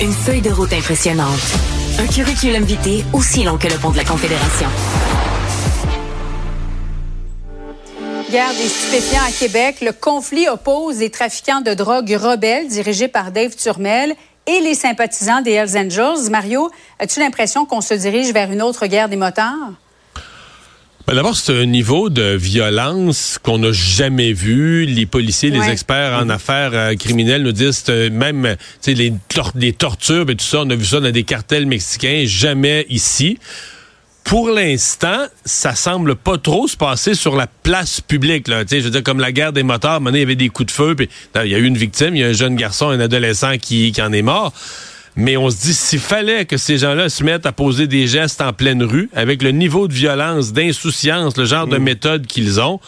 Une feuille de route impressionnante. Un curriculum vitae aussi long que le pont de la Confédération. Guerre des stupéfiants à Québec, le conflit oppose les trafiquants de drogue rebelles dirigés par Dave Turmel et les sympathisants des Hells Angels. Mario, as-tu l'impression qu'on se dirige vers une autre guerre des motards? Ben, d'abord, c'est un niveau de violence qu'on n'a jamais vu. Les policiers, les experts en affaires euh, criminelles nous disent euh, même les, les tortures et tout ça, on a vu ça dans des cartels mexicains, jamais ici. Pour l'instant, ça semble pas trop se passer sur la place publique. Là. je veux dire, comme la guerre des motards, maintenant, il y avait des coups de feu, puis il y a eu une victime, il y a un jeune garçon, un adolescent qui, qui en est mort. Mais on se dit, s'il fallait que ces gens-là se mettent à poser des gestes en pleine rue, avec le niveau de violence, d'insouciance, le genre de mm. méthode qu'ils ont,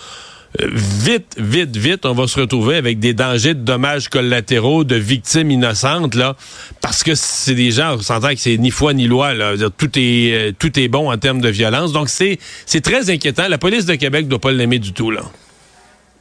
euh, vite, vite, vite, on va se retrouver avec des dangers de dommages collatéraux, de victimes innocentes, là, parce que c'est des gens, on s'entend que c'est ni foi ni loi, là. Tout est, euh, tout est bon en termes de violence. Donc, c'est, c'est très inquiétant. La police de Québec ne doit pas l'aimer du tout, là.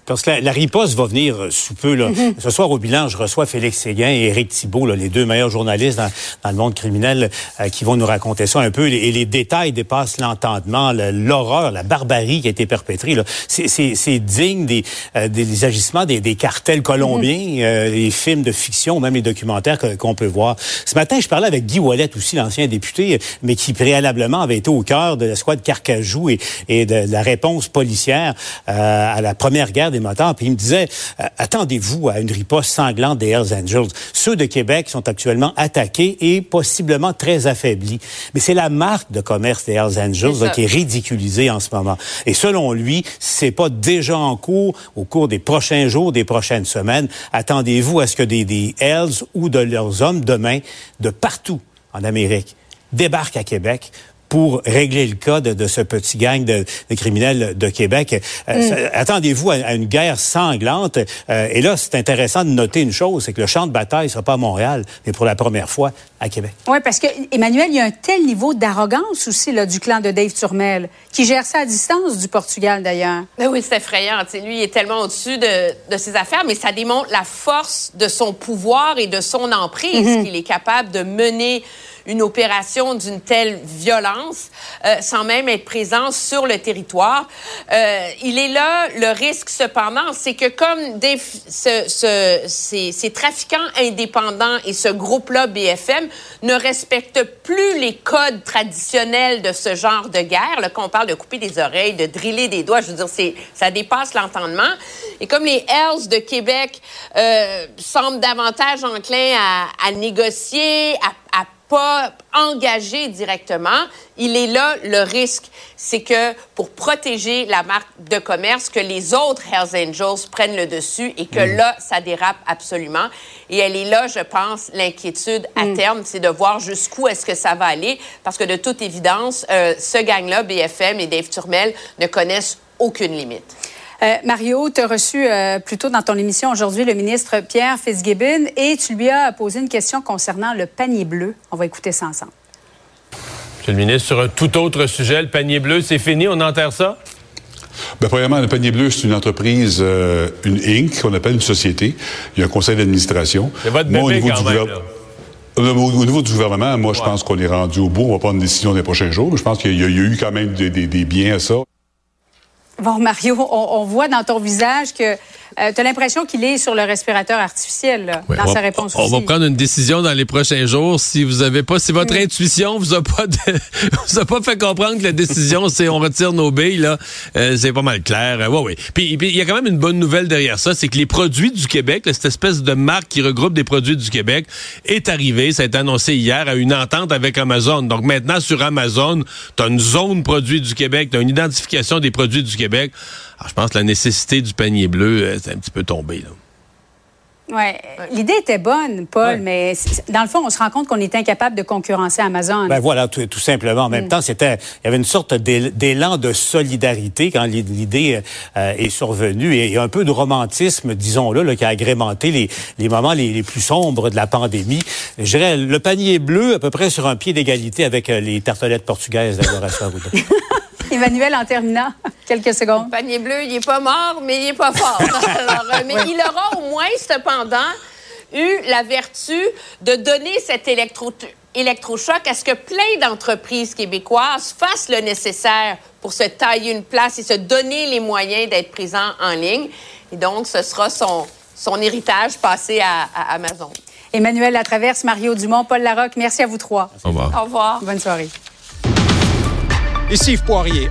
Parce que la, riposte va venir euh, sous peu. Là. Mhm. Ce soir au bilan, je reçois Félix Séguin et Éric Thibault, là, les deux meilleurs journalistes dans, dans le monde criminel, euh, qui vont nous raconter ça un peu. Et les détails dépassent l'entendement, l'horreur, la barbarie qui a été perpétrée. C'est digne des, euh, des, agissements des, des, cartels colombiens, mhm. les films de fiction, même les documentaires qu'on peut voir. Ce matin, je parlais avec Guy Wallet aussi, l'ancien député, mais qui préalablement avait été au cœur de l'escouade Carcajou et, et de la réponse policière à la première guerre puis il me disait, euh, attendez-vous à une riposte sanglante des Hells Angels. Ceux de Québec sont actuellement attaqués et possiblement très affaiblis. Mais c'est la marque de commerce des Hells Angels qui est ridiculisée en ce moment. Et selon lui, c'est pas déjà en cours au cours des prochains jours, des prochaines semaines. Attendez-vous à ce que des, des Hells ou de leurs hommes demain, de partout en Amérique, débarquent à Québec pour régler le cas de, ce petit gang de, criminels de Québec. Euh, mm. Attendez-vous à, une guerre sanglante. Euh, et là, c'est intéressant de noter une chose, c'est que le champ de bataille ne sera pas à Montréal, mais pour la première fois à Québec. Oui, parce que Emmanuel, il y a un tel niveau d'arrogance aussi là, du clan de Dave Turmel, qui gère ça à distance du Portugal d'ailleurs. Ben oui, c'est effrayant. lui, il est tellement au-dessus de, de, ses affaires, mais ça démontre la force de son pouvoir et de son emprise mm-hmm. qu'il est capable de mener une opération d'une telle violence euh, sans même être présent sur le territoire. Euh, il est là, le risque cependant, c'est que comme des, ce, ce, ces, ces, trafiquants indépendants et ce groupe-là, BFM, ne respectent plus les codes traditionnels de ce genre de guerre, là, qu'on parle de couper des oreilles, de driller des doigts, je veux dire, c'est, ça dépasse l'entendement. Et comme les Hells de Québec euh, semblent davantage enclins à, à négocier, à, à pas engagé directement, il est là le risque, c'est que pour protéger la marque de commerce, que les autres Hells Angels prennent le dessus et que mm. là, ça dérape absolument. Et elle est là, je pense, l'inquiétude à mm. terme, c'est de voir jusqu'où est-ce que ça va aller, parce que de toute évidence, euh, ce gang-là, BFM et Dave Turmel, ne connaissent aucune limite. Euh, Mario, tu as reçu euh, plus tôt dans ton émission aujourd'hui le ministre Pierre Fitzgibbon et tu lui as posé une question concernant le panier bleu. On va écouter ça ensemble. Monsieur le ministre, sur un tout autre sujet, le panier bleu, c'est fini, on enterre ça? Bien, premièrement, le panier bleu, c'est une entreprise, euh, une Inc., qu'on appelle une société. Il y a un conseil d'administration. C'est votre bébé, au niveau quand du même, Au niveau du gouvernement, moi, je pense qu'on est rendu au bout. On va prendre une décision dans les prochains jours. Je pense qu'il y, a eu quand même des biens à ça. Bon, Mario, on, voit dans ton visage que euh, tu as l'impression qu'il est sur le respirateur artificiel dans sa réponse. On, va prendre une décision dans les prochains jours. Si vous avez pas, si votre intuition vous a pas, vous a pas fait comprendre que la décision c'est on retire nos billes là, euh, c'est pas mal clair. Euh, ouais, ouais. Puis il y a quand même une bonne nouvelle derrière ça, c'est que les produits du Québec, cette espèce de marque qui regroupe des produits du Québec, est arrivée. Ça a été annoncé hier à une entente avec Amazon. Donc maintenant sur Amazon, tu as une zone produits du Québec, tu as une identification des produits du Québec. Alors, je pense que la nécessité du panier bleu, euh, c'est un petit peu tombé. Là. Ouais. L'idée était bonne, Paul, mais dans le fond, on se rend compte qu'on est incapable de concurrencer Amazon. Ben voilà, tout, simplement. En même mm. temps, c'était, il y avait une sorte d'élan de solidarité quand l'idée euh, est survenue et, un peu de romantisme, disons-le, qui a agrémenté les, les moments les, plus sombres de la pandémie. Je dirais le panier bleu à peu près sur un pied d'égalité avec euh, les tartelettes portugaises d'Adoration Emmanuel, en terminant, quelques secondes. Le panier bleu, il n'est pas mort, mais il n'est pas fort. Euh, mais il aura au moins, cependant, eu la vertu de donner cet électro électrochoc à ce que plein d'entreprises québécoises fassent le nécessaire pour se tailler une place et se donner les moyens d'être présents en ligne. Et donc, ce sera son, son héritage passé à, à Amazon. Emmanuel Latraverse, Mario Dumont, Paul Larocque, merci à vous trois. Au revoir. Au revoir. Bonne soirée. Ici Yves Poirier.